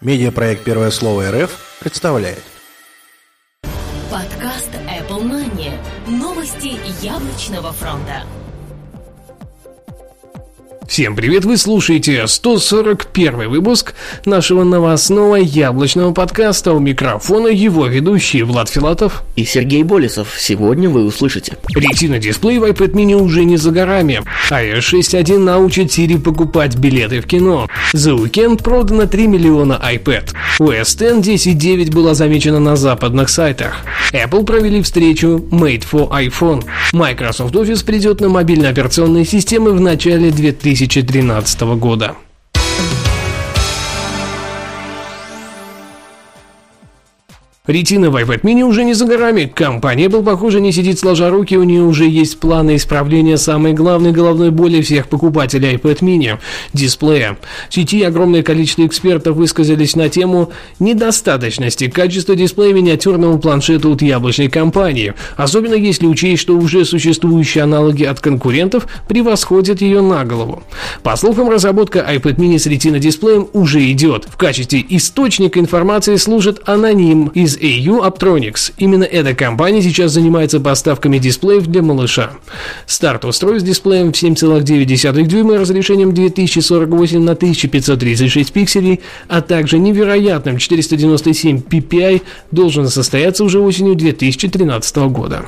Медиапроект «Первое слово РФ» представляет. Подкаст Apple Money. Новости яблочного фронта. Всем привет, вы слушаете 141 выпуск нашего новостного яблочного подкаста. У микрофона его ведущие Влад Филатов и Сергей Болесов. Сегодня вы услышите. Ретина дисплей в iPad mini уже не за горами. iOS 6.1 научит Siri покупать билеты в кино. За уикенд продано 3 миллиона iPad. OS X 10.9 была замечена на западных сайтах. Apple провели встречу Made for iPhone. Microsoft Office придет на мобильные операционные системы в начале 2000 2013 года. Ретина в iPad mini уже не за горами. Компания Apple, похоже, не сидит сложа руки, у нее уже есть планы исправления самой главной головной боли всех покупателей iPad mini – дисплея. В сети огромное количество экспертов высказались на тему недостаточности качества дисплея миниатюрного планшета от яблочной компании, особенно если учесть, что уже существующие аналоги от конкурентов превосходят ее на голову. По слухам, разработка iPad mini с ретина дисплеем уже идет. В качестве источника информации служит аноним из AU Aptronics. Именно эта компания сейчас занимается поставками дисплеев для малыша. Старт устройств с дисплеем в 7,9 дюйма разрешением 2048 на 1536 пикселей, а также невероятным 497 ppi должен состояться уже осенью 2013 года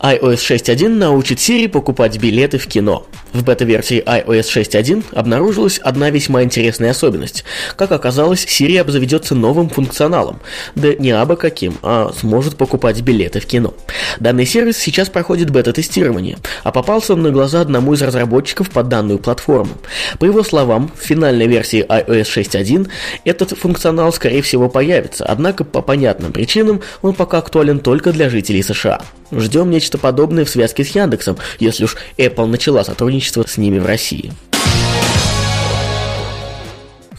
iOS 6.1 научит Siri покупать билеты в кино. В бета-версии iOS 6.1 обнаружилась одна весьма интересная особенность. Как оказалось, Siri обзаведется новым функционалом. Да не абы каким, а сможет покупать билеты в кино. Данный сервис сейчас проходит бета-тестирование, а попался он на глаза одному из разработчиков под данную платформу. По его словам, в финальной версии iOS 6.1 этот функционал скорее всего появится, однако по понятным причинам он пока актуален только для жителей США. Ждем нечто подобное в связке с Яндексом, если уж Apple начала сотрудничество с ними в России.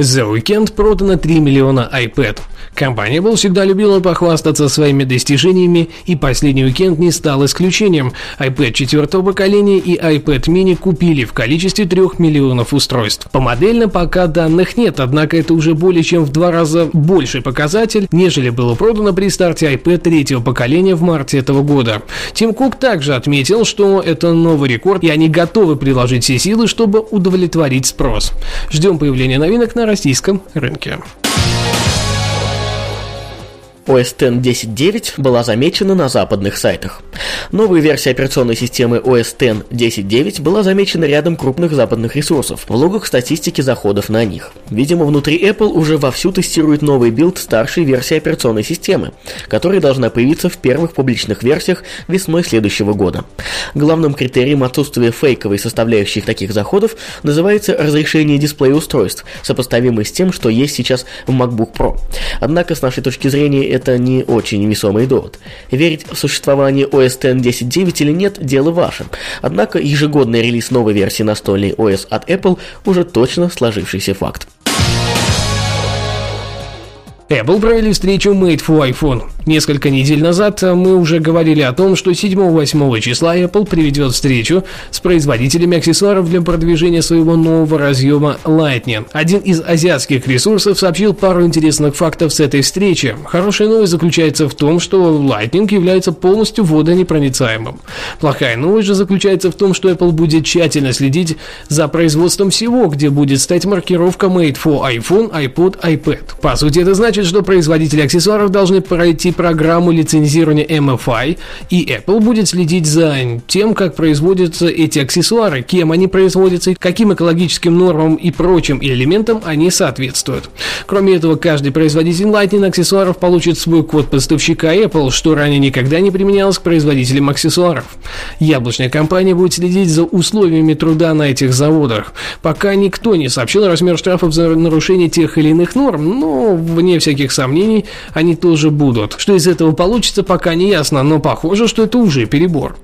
За уикенд продано 3 миллиона iPad. Компания Apple всегда любила похвастаться своими достижениями, и последний уикенд не стал исключением. iPad четвертого поколения и iPad mini купили в количестве 3 миллионов устройств. По модельно пока данных нет, однако это уже более чем в два раза больший показатель, нежели было продано при старте iPad третьего поколения в марте этого года. Тим Кук также отметил, что это новый рекорд, и они готовы приложить все силы, чтобы удовлетворить спрос. Ждем появления новинок на российском рынке. OS X 10.9 была замечена на западных сайтах. Новая версия операционной системы OS X 10.9 была замечена рядом крупных западных ресурсов, в логах статистики заходов на них. Видимо, внутри Apple уже вовсю тестирует новый билд старшей версии операционной системы, которая должна появиться в первых публичных версиях весной следующего года. Главным критерием отсутствия фейковой составляющей таких заходов называется разрешение дисплея устройств, сопоставимое с тем, что есть сейчас в MacBook Pro. Однако, с нашей точки зрения, это не очень весомый довод. Верить в существование OS X 10.9 или нет – дело ваше. Однако ежегодный релиз новой версии настольной OS от Apple уже точно сложившийся факт. Apple провели встречу Made for iPhone. Несколько недель назад мы уже говорили о том, что 7-8 числа Apple приведет встречу с производителями аксессуаров для продвижения своего нового разъема Lightning. Один из азиатских ресурсов сообщил пару интересных фактов с этой встречи. Хорошая новость заключается в том, что Lightning является полностью водонепроницаемым. Плохая новость же заключается в том, что Apple будет тщательно следить за производством всего, где будет стоять маркировка Made for iPhone, iPod, iPad. По сути, это значит, значит, что производители аксессуаров должны пройти программу лицензирования MFI, и Apple будет следить за тем, как производятся эти аксессуары, кем они производятся, каким экологическим нормам и прочим элементам они соответствуют. Кроме этого, каждый производитель Lightning аксессуаров получит свой код поставщика Apple, что ранее никогда не применялось к производителям аксессуаров. Яблочная компания будет следить за условиями труда на этих заводах. Пока никто не сообщил размер штрафов за нарушение тех или иных норм, но вне всяких всяких сомнений они тоже будут. Что из этого получится, пока не ясно, но похоже, что это уже перебор.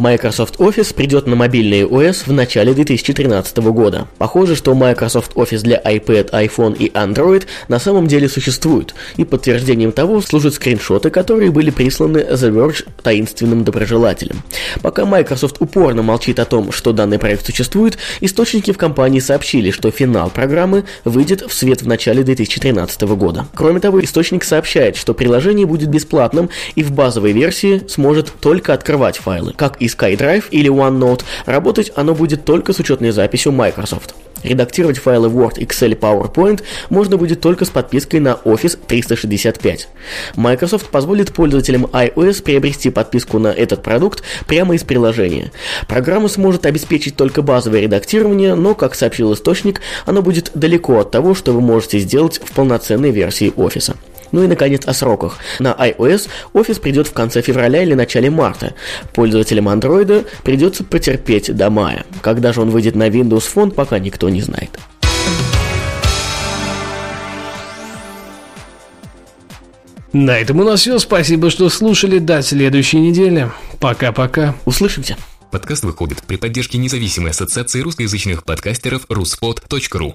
Microsoft Office придет на мобильные OS в начале 2013 года. Похоже, что Microsoft Office для iPad, iPhone и Android на самом деле существует, и подтверждением того служат скриншоты, которые были присланы The Verge таинственным доброжелателем. Пока Microsoft упорно молчит о том, что данный проект существует, источники в компании сообщили, что финал программы выйдет в свет в начале 2013 года. Кроме того, источник сообщает, что приложение будет бесплатным и в базовой версии сможет только открывать файлы. Как и SkyDrive или OneNote, работать оно будет только с учетной записью Microsoft. Редактировать файлы Word, Excel, PowerPoint можно будет только с подпиской на Office 365. Microsoft позволит пользователям iOS приобрести подписку на этот продукт прямо из приложения. Программа сможет обеспечить только базовое редактирование, но, как сообщил источник, оно будет далеко от того, что вы можете сделать в полноценной версии Office. Ну и, наконец, о сроках. На iOS Office придет в конце февраля или начале марта. Пользователям Android придется потерпеть до мая. Когда же он выйдет на Windows Phone, пока никто не знает. На этом у нас все. Спасибо, что слушали. До следующей недели. Пока-пока. Услышимся. Подкаст выходит при поддержке независимой ассоциации русскоязычных подкастеров ruspod.ru